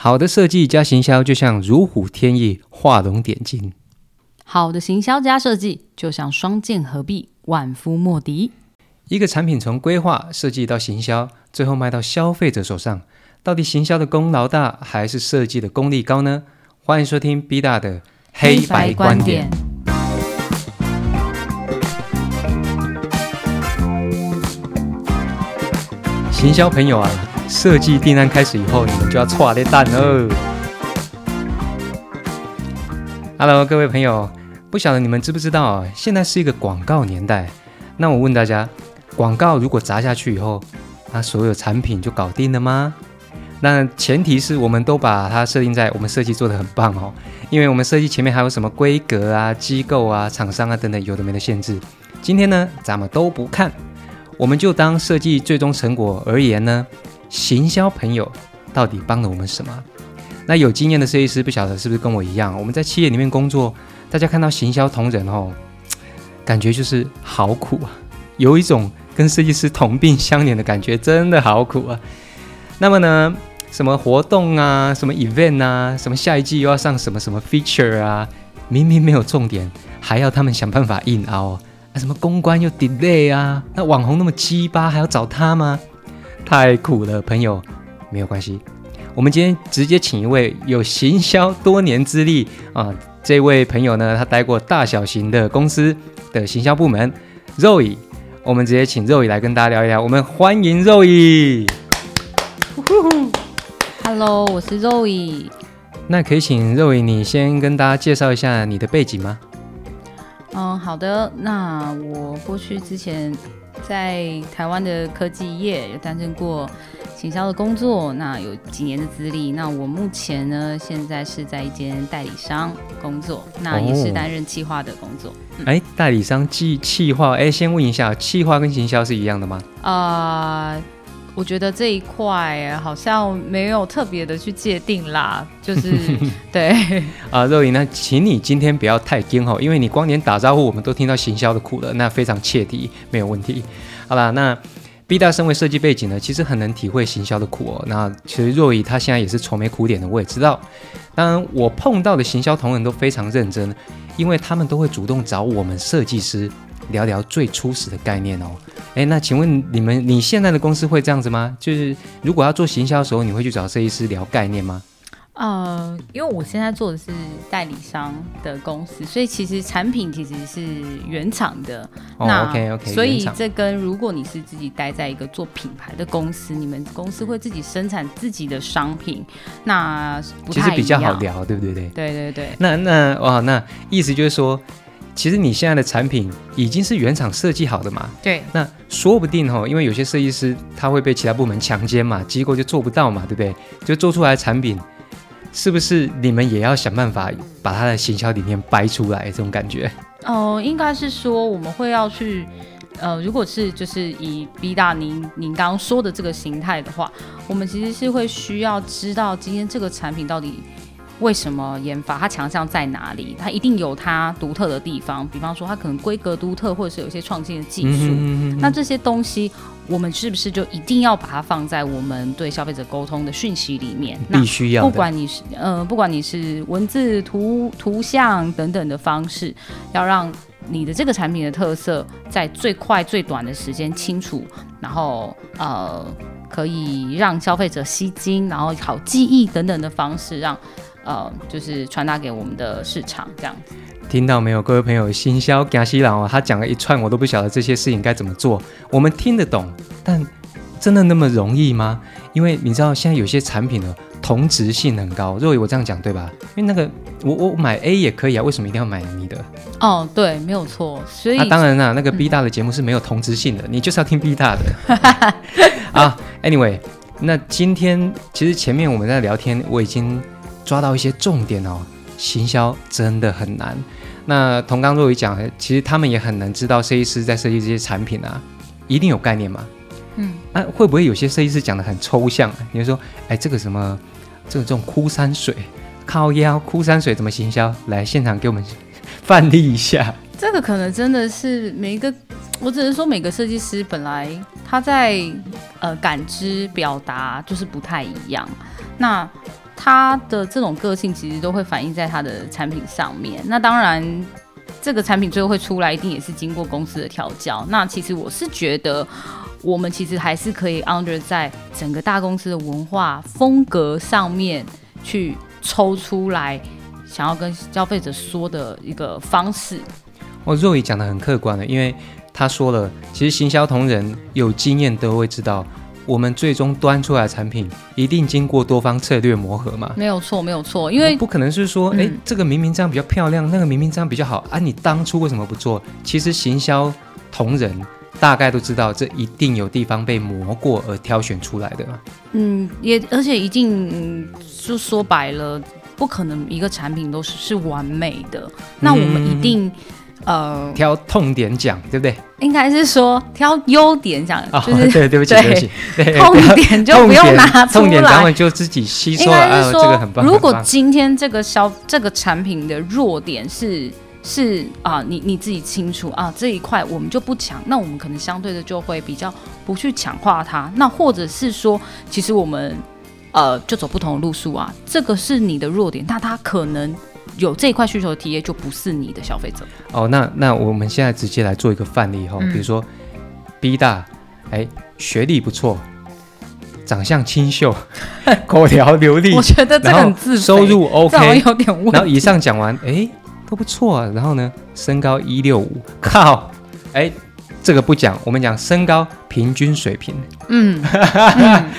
好的设计加行销，就像如虎添翼，画龙点睛。好的行销加设计，就像双剑合璧，万夫莫敌。一个产品从规划设计到行销，最后卖到消费者手上，到底行销的功劳大，还是设计的功力高呢？欢迎收听 B 大的黑白观点。行销朋友啊，设计订单开始以后，你们就要错的蛋哦。Hello，各位朋友，不晓得你们知不知道，现在是一个广告年代。那我问大家，广告如果砸下去以后，那所有产品就搞定了吗？那前提是我们都把它设定在我们设计做的很棒哦，因为我们设计前面还有什么规格啊、机构啊、厂商啊等等有的没的限制。今天呢，咱们都不看。我们就当设计最终成果而言呢，行销朋友到底帮了我们什么？那有经验的设计师不晓得是不是跟我一样？我们在企业里面工作，大家看到行销同仁哦，感觉就是好苦啊，有一种跟设计师同病相怜的感觉，真的好苦啊。那么呢，什么活动啊，什么 event 啊，什么下一季又要上什么什么 feature 啊，明明没有重点，还要他们想办法硬凹。什么公关又 delay 啊？那网红那么鸡巴，还要找他吗？太苦了，朋友，没有关系。我们今天直接请一位有行销多年资历啊，这位朋友呢，他待过大小型的公司的行销部门，Roy。我们直接请 Roy 来跟大家聊一聊。我们欢迎肉乙。Hello，我是 Roy。那可以请 Roy 你先跟大家介绍一下你的背景吗？嗯，好的。那我过去之前在台湾的科技业有担任过行销的工作，那有几年的资历。那我目前呢，现在是在一间代理商工作，那也是担任企划的工作。哎，代理商计企划，哎，先问一下，企划跟行销是一样的吗？啊。我觉得这一块好像没有特别的去界定啦，就是 对啊，肉莹，那请你今天不要太惊吼，因为你光连打招呼我们都听到行销的苦了，那非常切题，没有问题。好啦，那 B 大身为设计背景呢，其实很能体会行销的苦哦。那其实若仪他现在也是愁眉苦脸的，我也知道。当然，我碰到的行销同仁都非常认真，因为他们都会主动找我们设计师。聊聊最初始的概念哦，哎，那请问你们你现在的公司会这样子吗？就是如果要做行销的时候，你会去找设计师聊概念吗？呃，因为我现在做的是代理商的公司，所以其实产品其实是原厂的。那 OK OK，所以这跟如果你是自己待在一个做品牌的公司，你们公司会自己生产自己的商品，那其实比较好聊，对不对？对对对对。那那哇，那意思就是说。其实你现在的产品已经是原厂设计好的嘛？对。那说不定哈，因为有些设计师他会被其他部门强奸嘛，机构就做不到嘛，对不对？就做出来的产品，是不是你们也要想办法把它的行销理念掰出来？这种感觉？哦，应该是说我们会要去，呃，如果是就是以 B 大您您刚刚说的这个形态的话，我们其实是会需要知道今天这个产品到底。为什么研发？它强项在哪里？它一定有它独特的地方。比方说，它可能规格独特，或者是有一些创新的技术。那这些东西，我们是不是就一定要把它放在我们对消费者沟通的讯息里面？必须要。不管你是呃，不管你是文字、图、图像等等的方式，要让你的这个产品的特色在最快最短的时间清楚，然后呃，可以让消费者吸睛，然后好记忆等等的方式让。呃，就是传达给我们的市场这样子，听到没有，各位朋友？行销贾西朗哦，他讲了一串，我都不晓得这些事情该怎么做。我们听得懂，但真的那么容易吗？因为你知道，现在有些产品的同质性很高。若以我这样讲对吧？因为那个我我买 A 也可以啊，为什么一定要买你的？哦，对，没有错。所以当然啦，那个 B 大的节目是没有同质性的，你就是要听 B 大的。啊，Anyway，那今天其实前面我们在聊天，我已经。抓到一些重点哦，行销真的很难。那同刚若雨讲，其实他们也很难知道设计师在设计这些产品啊，一定有概念吗？嗯，那会不会有些设计师讲的很抽象？你说，哎，这个什么，这个这种枯山水，靠腰枯山水怎么行销？来现场给我们范例一下。这个可能真的是每一个，我只能说每个设计师本来他在呃感知表达就是不太一样。那他的这种个性其实都会反映在他的产品上面。那当然，这个产品最后会出来，一定也是经过公司的调教。那其实我是觉得，我们其实还是可以 under 在整个大公司的文化风格上面去抽出来，想要跟消费者说的一个方式。哦，若雨讲的很客观的，因为他说了，其实行销同仁有经验都会知道。我们最终端出来的产品一定经过多方策略磨合嘛？没有错，没有错，因为不可能是说，哎，这个明明这样比较漂亮，那个明明这样比较好啊，你当初为什么不做？其实行销同仁大概都知道，这一定有地方被磨过而挑选出来的。嗯，也而且一定就说白了，不可能一个产品都是是完美的，那我们一定。呃，挑痛点讲，对不对？应该是说挑优点讲，就是对，对不起，对不起，痛点就不用拿出来，痛点咱们就自己吸收。应该是说，如果今天这个消这个产品的弱点是是啊，你你自己清楚啊，这一块我们就不强，那我们可能相对的就会比较不去强化它。那或者是说，其实我们呃就走不同的路数啊，这个是你的弱点，那它可能。有这一块需求的体验就不是你的消费者哦。那那我们现在直接来做一个范例哈，比如说 B 大，哎，学历不错，长相清秀，口条流利，我觉得这很自收入 OK，有点问。然后以上讲完，哎，都不错。然后呢，身高一六五，靠，哎。这个不讲，我们讲身高平均水平。嗯，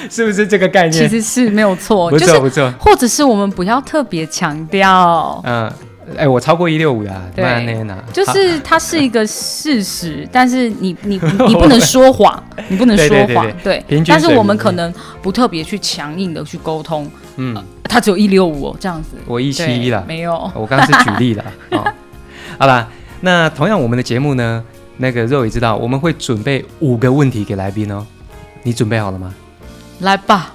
是不是这个概念？其实是没有错，不错不错。或者是我们不要特别强调。嗯，哎，我超过一六五的，对，就是它是一个事实，但是你你 你不能说谎，你不能说谎，对。但是我们可能不特别去强硬的去沟通。嗯，他只有一六五哦这样子，我一七一了，没有。我刚刚是举例了。好啦，那同样我们的节目呢？那个肉也知道，我们会准备五个问题给来宾哦。你准备好了吗？来吧。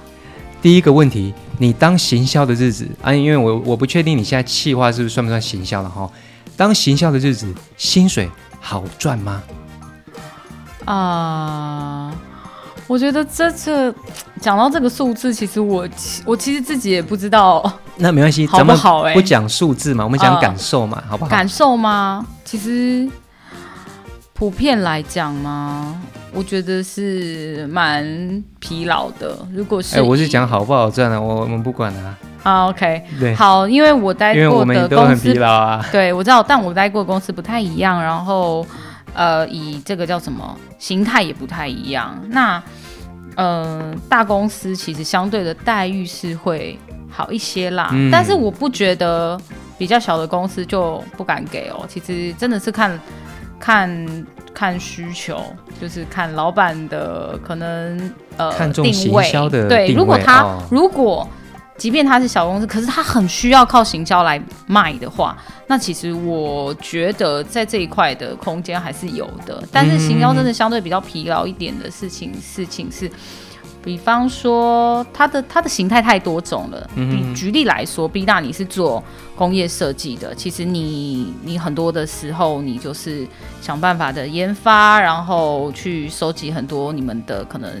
第一个问题，你当行销的日子啊，因为我我不确定你现在企划是不是算不算行销了哈。当行销的日子，薪水好赚吗？啊，我觉得这次讲到这个数字，其实我我其实自己也不知道。那没关系，好不好？哎，不讲数字嘛，我们讲感受嘛，好不好？感受吗？其实。普遍来讲吗？我觉得是蛮疲劳的。如果是，哎，我是讲好不好赚的，我我们不管啊。啊，OK，对，好，因为我待过的公司，啊。对，我知道，但我待过的公司不太一样，然后呃，以这个叫什么形态也不太一样。那呃，大公司其实相对的待遇是会好一些啦，但是我不觉得比较小的公司就不敢给哦。其实真的是看。看看需求，就是看老板的可能呃定位，对，如果他如果即便他是小公司，可是他很需要靠行销来卖的话，那其实我觉得在这一块的空间还是有的。但是行销真的相对比较疲劳一点的事情，事情是。比方说，它的它的形态太多种了。嗯，举例来说，B 大你是做工业设计的，其实你你很多的时候，你就是想办法的研发，然后去收集很多你们的可能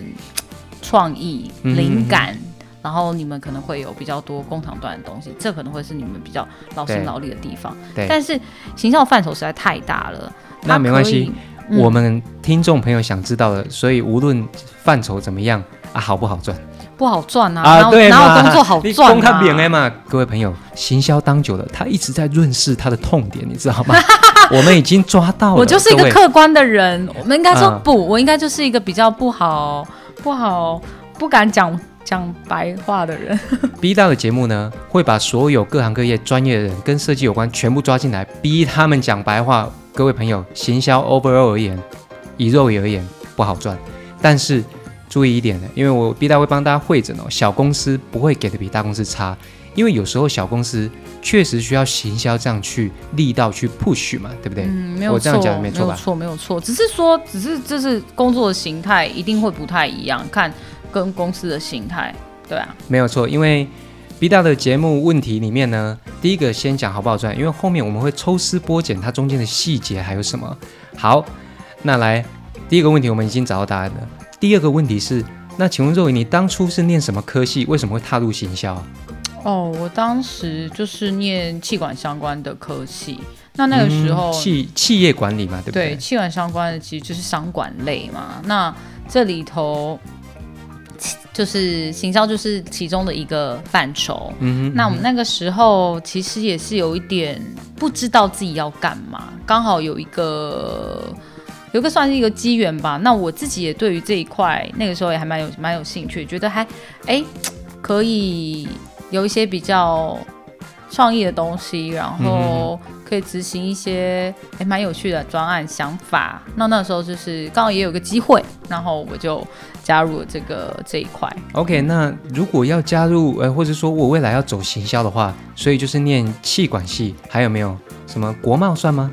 创意灵感，然后你们可能会有比较多工厂端的东西，这可能会是你们比较劳心劳力的地方。对，但是形象范畴实在太大了。那没关系，我们听众朋友想知道的，所以无论范畴怎么样。啊，好不好赚？不好赚啊！啊，对哪有工作好赚啊？公开扁 A 嘛，各位朋友，行销当久了，他一直在润饰他的痛点，你知道吗？我们已经抓到了。我就是一个客观的人，我们应该说不，我应该就是一个比较不好、不好、不敢讲讲白话的人。B 大的节目呢，会把所有各行各业专业的人跟设计有关全部抓进来，逼他们讲白话。各位朋友，行销 overall 而言，以肉眼而言不好赚，但是。注意一点的，因为我 B 大会帮大家会诊哦。小公司不会给的比大公司差，因为有时候小公司确实需要行销这样去力道去 push 嘛，对不对？嗯，没有错，没错吧？错，没有错，只是说，只是这是工作的形态一定会不太一样，看跟公司的形态，对啊，没有错。因为 B 大的节目问题里面呢，第一个先讲好不好赚，因为后面我们会抽丝剥茧，它中间的细节还有什么。好，那来第一个问题，我们已经找到答案了。第二个问题是，那请问若雨，你当初是念什么科系？为什么会踏入行销？哦，我当时就是念气管相关的科系，那那个时候、嗯企企业管理嘛，对不对对？气管相关的其实就是商管类嘛。那这里头就是行销就是其中的一个范畴。嗯哼，那我们那个时候其实也是有一点不知道自己要干嘛，刚好有一个有一个算是一个机缘吧。那我自己也对于这一块那个时候也还蛮有蛮有兴趣，觉得还哎可以有一些比较创意的东西，然后可以执行一些哎蛮有趣的专案想法。那那时候就是刚好也有个机会，然后我就加入了这个这一块。OK，那如果要加入呃，或者说我未来要走行销的话，所以就是念气管系，还有没有什么国贸算吗？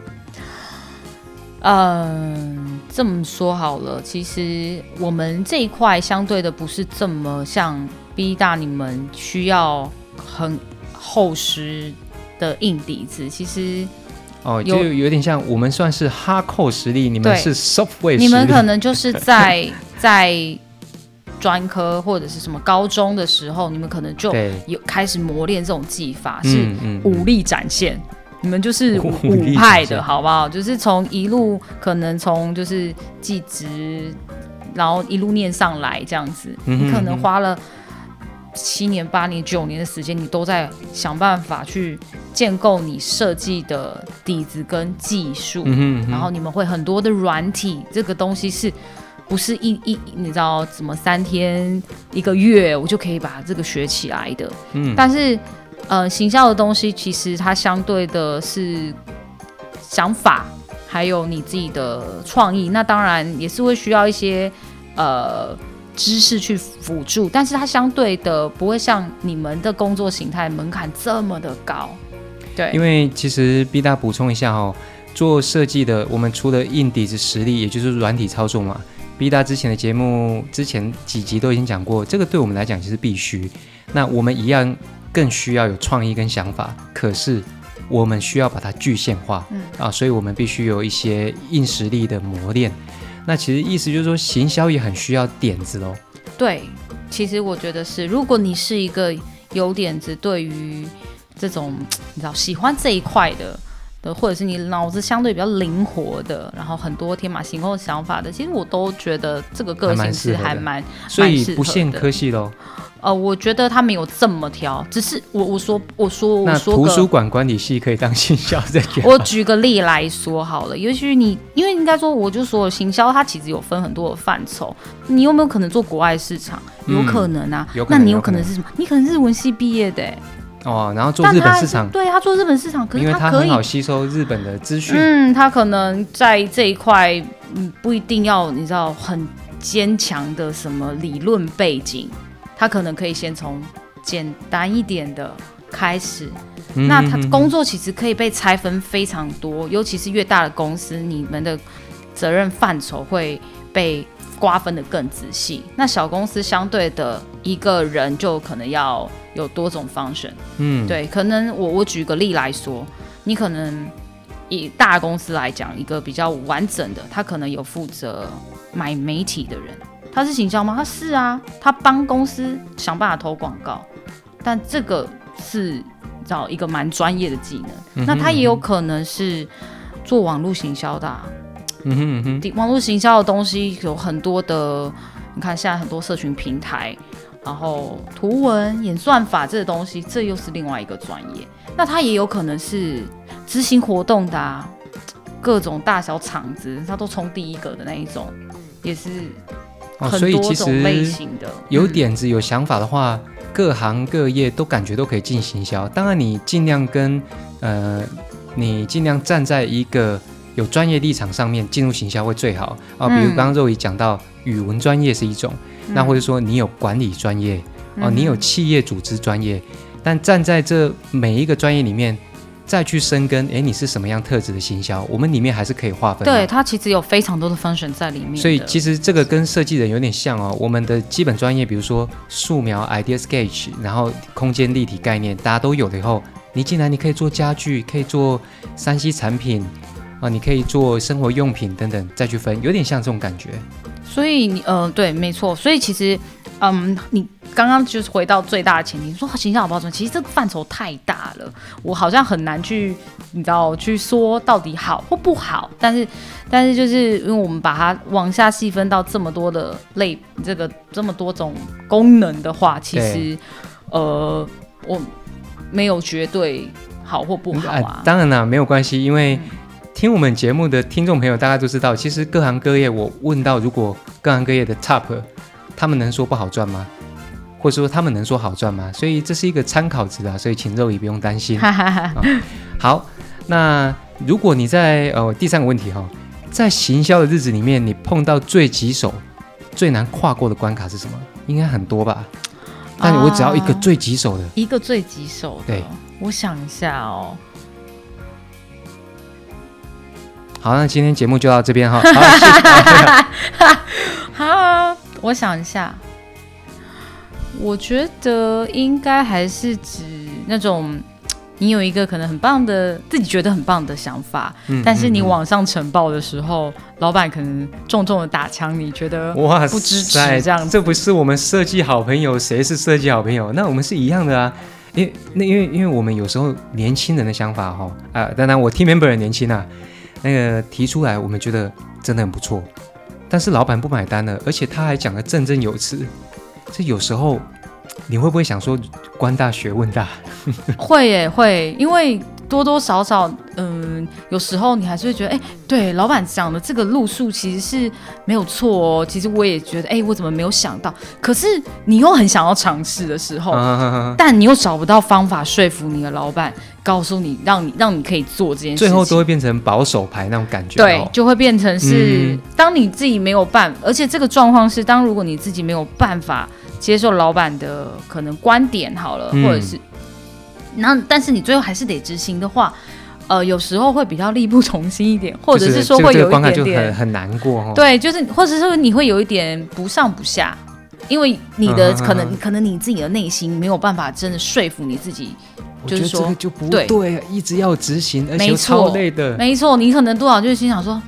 嗯，这么说好了，其实我们这一块相对的不是这么像 B 大你们需要很厚实的硬底子，其实哦，有就有点像我们算是 hardcore 实力，你们是力。你们可能就是在 在专科或者是什么高中的时候，你们可能就，有开始磨练这种技法，是武力展现。你们就是 武武派的好不好？就是从一路可能从就是技职，然后一路念上来这样子。嗯哼你可能花了七年、八年、九年的时间，你都在想办法去建构你设计的底子跟技术。嗯哼嗯哼然后你们会很多的软体，这个东西是不是一一你知道怎么三天一个月我就可以把这个学起来的？嗯但是呃，行销的东西其实它相对的是想法，还有你自己的创意，那当然也是会需要一些呃。知识去辅助，但是它相对的不会像你们的工作形态门槛这么的高，对，因为其实 B 大补充一下哦，做设计的，我们除了硬底子实力，也就是软体操作嘛。B 大之前的节目之前几集都已经讲过，这个对我们来讲其实必须。那我们一样更需要有创意跟想法，可是我们需要把它具现化，嗯啊，所以我们必须有一些硬实力的磨练。那其实意思就是说，行销也很需要点子喽。对，其实我觉得是，如果你是一个有点子，对于这种你知道喜欢这一块的的，或者是你脑子相对比较灵活的，然后很多天马行空的想法的，其实我都觉得这个个性是还蛮所以不限的科系喽。呃，我觉得他没有这么挑，只是我我说我说我那说图书馆管理系可以当行销在讲。我举个例来说好了，也许你因为应该说，我就说行销它其实有分很多的范畴，你有没有可能做国外市场？有嗯可能啊，有可那你有可能是什么？你可能是日文系毕业的、欸，哦，然后做日本市场，对他做日本市场，可因为是可以，好吸收日本的资讯。嗯，他可能在这一块，嗯，不一定要你知道很坚强的什么理论背景，他可能可以先从简单一点的开始，嗯那他工作其实可以被拆分非常多，尤其是越大的公司，你们的责任范畴会被瓜分的更仔细。那小公司相对的一个人就可能要有多种 function。嗯，对，可能我我举个例来说，你可能以大公司来讲，一个比较完整的，他可能有负责买媒体的人，他是行销吗？他是啊，他帮公司想办法投广告，但这个是找一个蛮专业的技能。嗯哼那他也有可能是做网络行销的、啊，嗯哼嗯哼，网络行销的东西有很多的，你看现在很多社群平台，然后图文演算法这个东西，这又是另外一个专业。那他也有可能是执行活动的、啊，各种大小厂子，它都冲第一个的那一种，也是哦，很多种类型的。嗯有点子、有想法的话，各行各业都感觉都可以进行销。当然，你尽量跟呃，你尽量站在一个有专业立场上面进入行销会最好啊。比如嗯刚刚肉姨讲到语文专业是一种，那或者说你有管理专业哦，嗯你有企业组织专业，但站在这每一个专业里面。再去深耕，诶，你是什么样特质的行销？我们里面还是可以划分。对它其实有非常多的 function 在里面。所以其实这个跟设计人有点像哦。我们的基本专业，比如说素描、idea sketch，然后空间立体概念，大家都有了以后，你进来你可以做家具，可以做山西产品啊，你可以做生活用品等等，再去分，有点像这种感觉。所以你呃，对，没错。所以其实嗯，你刚刚就是回到最大的前提，你说形象好不好转，其实这个范畴太大了，我好像很难去，你知道，去说到底好或不好。但是，但是就是因为我们把它往下细分到这么多的类，这个这么多种功能的话，其实，呃，我没有绝对好或不好啊。当然啦，没有关系，因为听我们节目的听众朋友大家都知道，其实各行各业，我问到如果各行各业的 top。他们能说不好赚吗？或者说他们能说好赚吗？所以这是一个参考值啊，所以请肉也不用担心。好，那如果你在呃第三个问题哈，在行销的日子里面，你碰到最棘手、最难跨过的关卡是什么？应该很多吧？但我只要一个最棘手的，一个最棘手的。对，我想一下哦。好，那今天节目就到这边哈。好。我想一下，我觉得应该还是指那种你有一个可能很棒的自己觉得很棒的想法，但是你往上呈报的时候，老板可能重重的打枪，你觉得哇不支持这样？这不是我们设计好朋友，谁是设计好朋友？那我们是一样的啊，因为那因为因为我们有时候年轻人的想法哈啊，当然我 team member 年轻啊，那个提出来我们觉得真的很不错。但是老板不买单了，而且他还讲得振振有词，这有时候你会不会想说官大学问大？会耶，会，因为。多多少少，嗯，有时候你还是会觉得，哎，对，老板讲的这个路数其实是没有错哦。其实我也觉得，哎，我怎么没有想到？可是你又很想要尝试的时候，但你又找不到方法说服你的老板，告诉你，让你让你可以做这件事，最后都会变成保守牌那种感觉。对，就会变成是，当你自己没有办，而且这个状况是，当如果你自己没有办法接受老板的可能观点好了，或者是。那但是你最后还是得执行的话，呃，有时候会比较力不从心一点，或者是说会有一点点很很难过。对，就是或者是你会有一点不上不下，因为你的可能可能你自己的内心没有办法真的说服你自己，就是说就不对，一直要执行，而且超累的。没错，你可能多少就是心想说。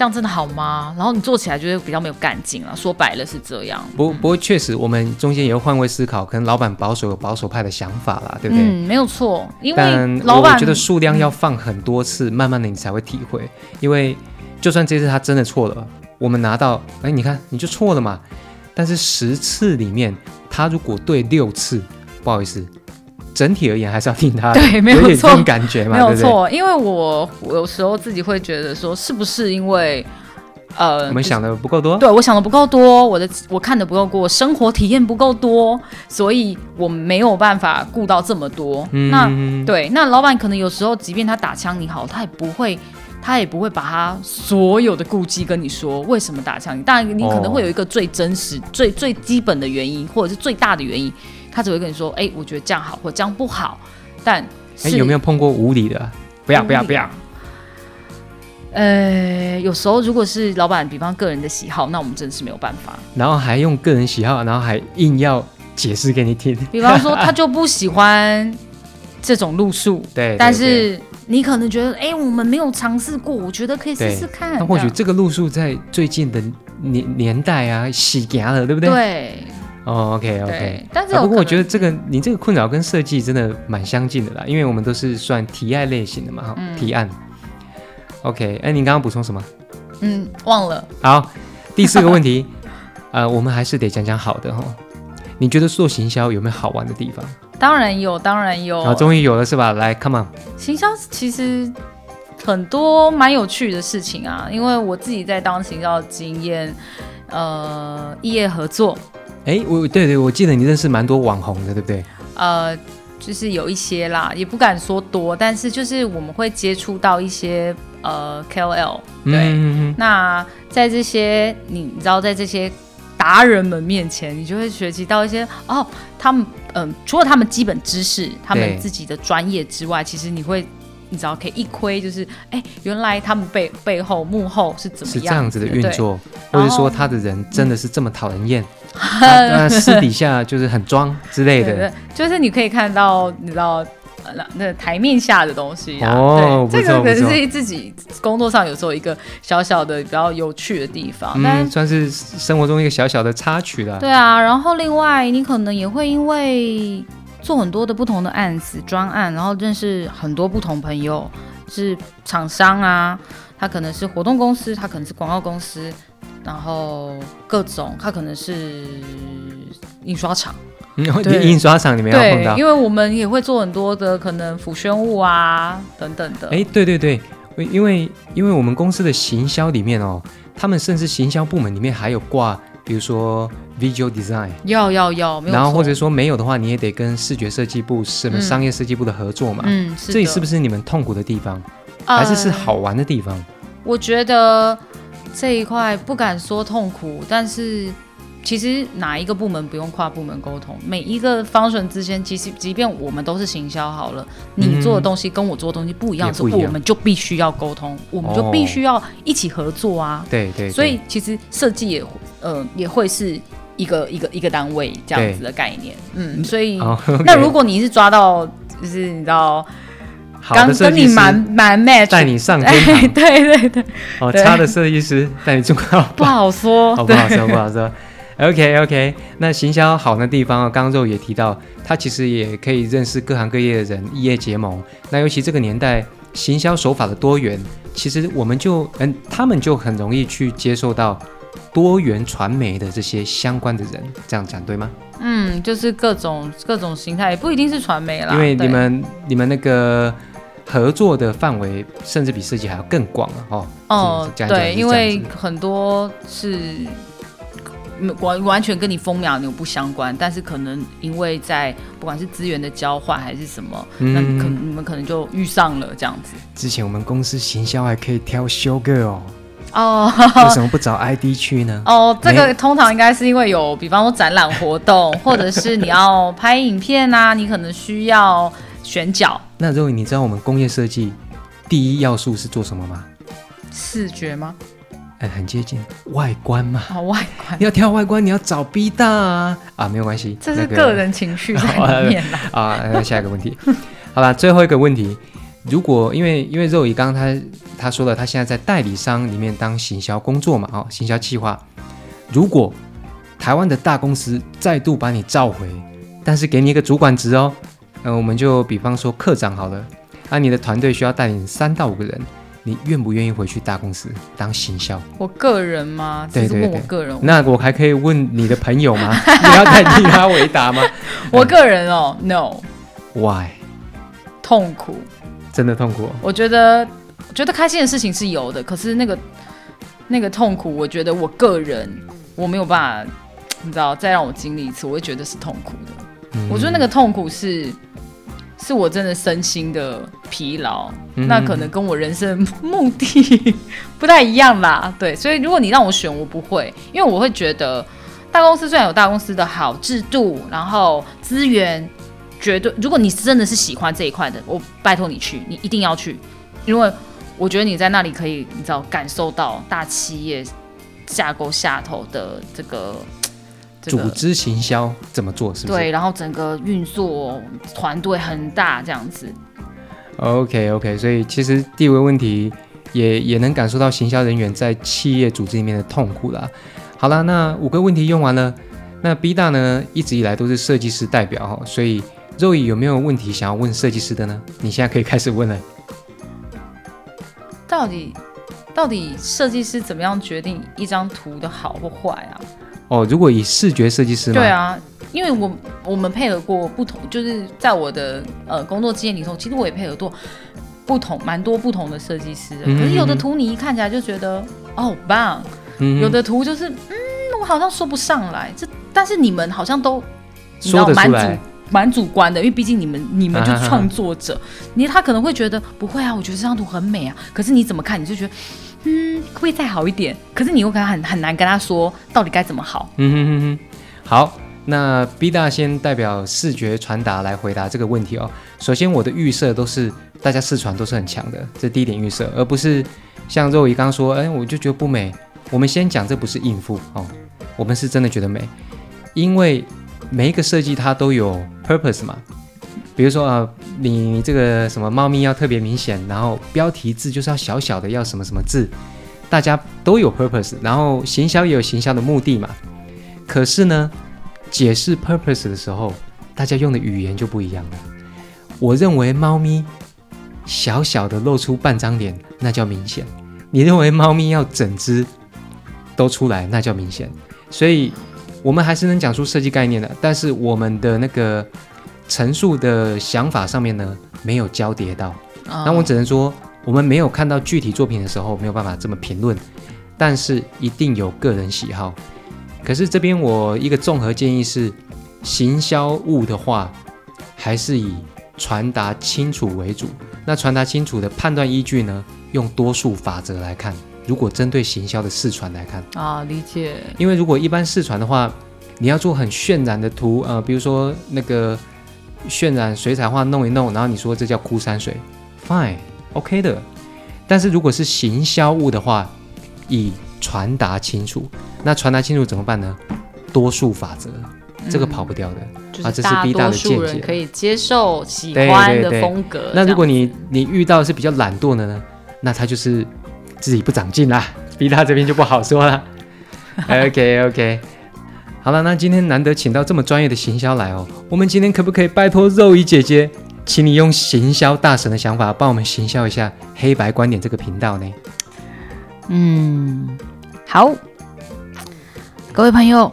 这样真的好吗？然后你做起来就会比较没有干劲了。说白了是这样。不，不过确实，我们中间也会换位思考，可能老板保守有保守派的想法啦，对不对？嗯，没有错。因为老板，我觉得数量要放很多次，慢慢的你才会体会。因为就算这次他真的错了，我们拿到，哎，你看你就错了嘛。但是十次里面，他如果对六次，不好意思。整体而言还是要听他，对，没有错，感觉嘛，没有错。因为我有时候自己会觉得说，是不是因为呃，我们想的不够多？对我想的不够多，我的我看的不够多，生活体验不够多，所以我没有办法顾到这么多。那对，那老板可能有时候，即便他打枪你好，他也不会，他也不会把他所有的顾忌跟你说为什么打枪你。当然，你可能会有一个最真实、最最基本的原因，或者是最大的原因。他只会跟你说：“哎，我觉得这样好，或这样不好。”但哎，有没有碰过无理的？不要不要不要！呃，有时候如果是老板，比方个人的喜好，那我们真的是没有办法。然后还用个人喜好，然后还硬要解释给你听。比方说，他就不喜欢这种路数。对，但是你可能觉得，哎，我们没有尝试过，我觉得可以试试看。那或许这个路数在最近的年年代啊，洗牙了，对不对？对。哦，OK，OK，但是不过我觉得这个你这个困扰跟设计真的蛮相近的啦，因为我们都是算提案类型的嘛，哈，提案。OK，哎，你刚刚补充什么？嗯，忘了。好，第四个问题，呃，我们还是得讲讲好的哈。你觉得做行销有没有好玩的地方？当然有，当然有。好，终于有了是吧？来，Come on。行销其实很多蛮有趣的事情啊，因为我自己在当行销经验，呃，异业合作。哎，我对对，我记得你认识蛮多网红的，对不对？呃，就是有一些啦，也不敢说多，但是就是我们会接触到一些呃 KOL，对。那在这些你你知道，在这些达人们面前，你就会学习到一些哦，他们嗯，除了他们基本知识、他们自己的专业之外，其实你会。你知道可以一窥，就是哎，原来他们背背后幕后是怎么样？是这样子的运作，或者说他的人真的是这么讨人厌，那私底下就是很装之类的。就是你可以看到，你知道，那那台面下的东西啊。哦这个可能是自己工作上有时候一个小小的比较有趣的地方，但嗯，算是生活中一个小小的插曲了。对啊，然后另外你可能也会因为做很多的不同的案子、专案，然后认识很多不同朋友，是厂商啊，他可能是活动公司，他可能是广告公司，然后各种，他可能是印刷厂。印刷厂你们要碰到对，。因为我们也会做很多的可能辅宣物啊等等的。哎，对对对，因为因为我们公司的行销里面哦，他们甚至行销部门里面还有挂，比如说 visual design，要要要，然后或者说没有的话，你也得跟视觉设计部、什么嗯。商业设计部的合作嘛。嗯，是这里是不是你们痛苦的地方，还是是呃好玩的地方？我觉得这一块不敢说痛苦，但是其实哪一个部门不用跨部门沟通？每一个 function 之间，其实即便我们都是行销好了，你做的东西跟我做的东西不一样我们就必须要沟通，我们就必须要一起合作啊。对对，对。所以其实设计也呃也会是一个一个一个单位这样子的概念，嗯，所以、哦那如果你是抓到就是你知道好刚跟你蛮蛮 match，带你上哎天堂，对对对，哦，对。差的设计师带你中高 不好说，哦，不好说，不好说。OK OK，那行销好的地方哦，刚刚肉也提到，它其实也可以认识各行各业的人，异业结盟。那尤其这个年代，行销手法的多元，其实我们就嗯，他们就很容易去接受到多元传媒的这些相关的人，这样讲对吗？嗯，就是各种各种形态，也不一定是传媒啦，因为你对们你们那个合作的范围，甚至比设计还要更广了哦。哦对，因为很多是嗯完完全跟你风马牛不相关，但是可能因为在不管是资源的交换还是什么，那嗯可你们可能就遇上了这样子。之前我们公司行销还可以挑 show girl，哦为什么不找 ID 去呢？哦，这个通常应该是因为有，比方说展览活动，或者是你要拍影片啊，你可能需要选角、那肉，你知道我们工业设计第一要素是做什么吗？视觉吗？哎，很接近外观嘛。哦，外观你，要挑外观，你要找 B 大啊啊，没有关系，这是个个人情绪 在里面啦。啊。那下一个问题，好吧，最后一个问题，如果因为因为肉姨刚刚他他说了，他现在在代理商里面当行销工作嘛，哦，行销企划。如果台湾的大公司再度把你召回，但是给你一个主管职哦，呃，我们就比方说科长好了，啊，你的团队需要带领三到五个人，你愿不愿意回去大公司当行销？我个人吗？对对对我个人，那我还可以问你的朋友吗？你要代替他回答吗 我个人哦，no，？Why？痛苦。真的痛苦哦、我觉得，我觉得开心的事情是有的，可是那个那个痛苦，我觉得我个人我没有办法，你知道，再让我经历一次，我会觉得是痛苦的。嗯我觉得那个痛苦是，是我真的身心的疲劳，嗯那可能跟我人生目的不太一样啦。对，所以如果你让我选，我不会，因为我会觉得大公司虽然有大公司的好制度，然后资源绝对，如果你真的是喜欢这一块的，我拜托你去，你一定要去，因为我觉得你在那里可以，你知道感受到大企业架构下头的这个。这个组织行销怎么做？是不是？对，然后整个运作团队很大这样子。OK OK，所以其实第五个问题也也能感受到行销人员在企业组织里面的痛苦啦。好啦，那五个问题用完了，那 B 大呢一直以来都是设计师代表哈，所以肉乙有没有问题想要问设计师的呢？你现在可以开始问了。到底到底设计师怎么样决定一张图的好或坏啊？哦，如果以视觉设计师吗？对，啊，因为我我们配合过不同，就是在我的呃工作经验里头，其实我也配合过不同蛮多不同的设计师的。嗯可是有的图你一看起来就觉得哦好棒，嗯有的图就是嗯我好像说不上来，这但是你们好像都你知道蛮主说得出来。蛮主观的，因为毕竟你们你们就啊哈哈。创作者，你他可能会觉得不会啊，我觉得这张图很美啊，可是你怎么看你就觉得嗯会不会再好一点？可是你又跟他很很难跟他说到底该怎么好。嗯哼哼哼，好，那 B 大先代表视觉传达来回答这个问题哦。首先，我的预设都是大家视传都是很强的，这第一点预设，而不是像肉姨刚刚说，哎，我就觉得不美。我们先讲这不是应付哦，我们是真的觉得美，因为每一个设计它都有 purpose 嘛。比如说啊、你这个什么猫咪要特别明显，然后标题字就是要小小的，要什么什么字，大家都有 purpose，然后行销也有行销的目的嘛。可是呢，解释 purpose 的时候，大家用的语言就不一样了。我认为猫咪小小的露出半张脸，那叫明显；你认为猫咪要整只都出来，那叫明显。所以，我们还是能讲出设计概念的，但是我们的那个陈述的想法上面呢，没有交叠到。那那我只能说，我们没有看到具体作品的时候，没有办法这么评论，但是一定有个人喜好。可是这边我一个综合建议是，行销物的话，还是以传达清楚为主。那传达清楚的判断依据呢，用多数法则来看。如果针对行销的试传来看，啊，理解。因为如果一般试传的话，你要做很渲染的图，呃，比如说那个渲染水彩画弄一弄，然后你说这叫枯山水，fine，OK、的。但是如果是行销物的话，以传达清楚，那传达清楚怎么办呢？多数法则，这个跑不掉的。就啊这是 B 大的见解可以接受、喜对欢的对对风格。那如果你你遇到的是比较懒惰的呢，那他就是自己不长进啦，B 大这边就不好说了。OK OK，好了，那今天难得请到这么专业的行销来哦，我们今天可不可以拜托肉姨姐姐，请你用行销大神的想法帮我们行销一下黑白观点这个频道呢？嗯，好，各位朋友，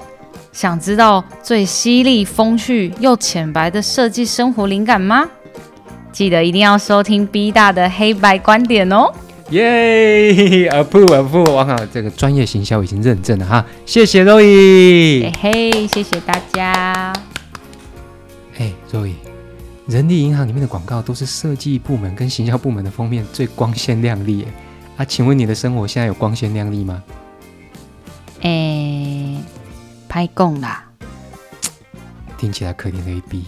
想知道最犀利、风趣又浅白的设计生活灵感吗？记得一定要收听 B 大的黑白观点哦。耶，approve approve，哇靠，这个专业行销已经认证了哈，谢谢肉姨嘿。嘿，谢谢大家。哎，肉姨，人力银行里面的广告都是设计部门跟行销部门的封面最光鲜亮丽耶。啊，请问你的生活现在有光鲜亮丽吗？诶，拍供啦。听起来可怜的一逼。